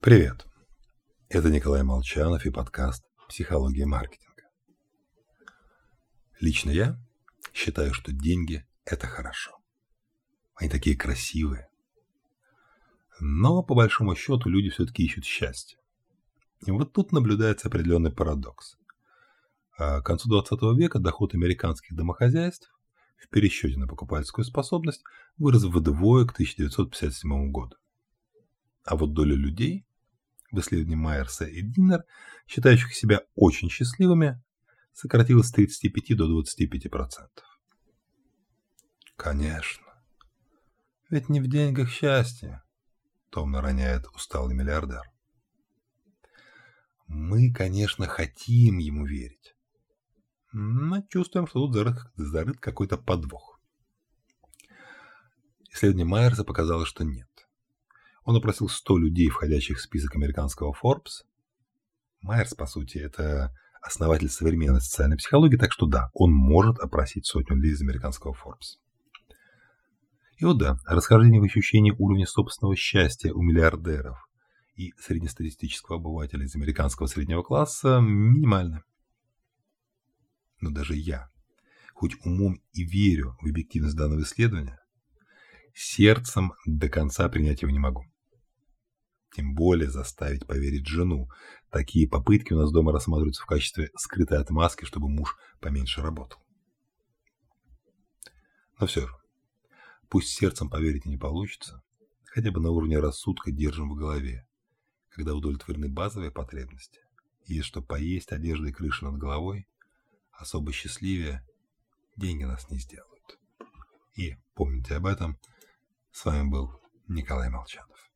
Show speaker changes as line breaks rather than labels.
Привет! Это Николай Молчанов и подкаст «Психология маркетинга». Лично я считаю, что деньги – это хорошо. Они такие красивые. Но, по большому счету, люди все-таки ищут счастье. И вот тут наблюдается определенный парадокс. А к концу 20 века доход американских домохозяйств в пересчете на покупательскую способность вырос вдвое к 1957 году. А вот доля людей, в исследовании Майерса и Диннер, считающих себя очень счастливыми, сократилась с 35 до 25%. Конечно. Ведь не в деньгах счастье, томно роняет усталый миллиардер. Мы, конечно, хотим ему верить, но чувствуем, что тут зарыт, зарыт какой-то подвох. Исследование Майерса показало, что нет. Он опросил 100 людей, входящих в список американского Forbes. Майерс, по сути, это основатель современной социальной психологии, так что да, он может опросить сотню людей из американского Forbes. И вот да, расхождение в ощущении уровня собственного счастья у миллиардеров и среднестатистического обывателя из американского среднего класса минимально. Но даже я, хоть умом и верю в объективность данного исследования, сердцем до конца принять его не могу. Тем более заставить поверить жену. Такие попытки у нас дома рассматриваются в качестве скрытой отмазки, чтобы муж поменьше работал. Но все же, пусть сердцем поверить и не получится, хотя бы на уровне рассудка держим в голове, когда удовлетворены базовые потребности, есть что поесть, одежда и крыша над головой, особо счастливее деньги нас не сделают. И помните об этом. С вами был Николай Молчанов.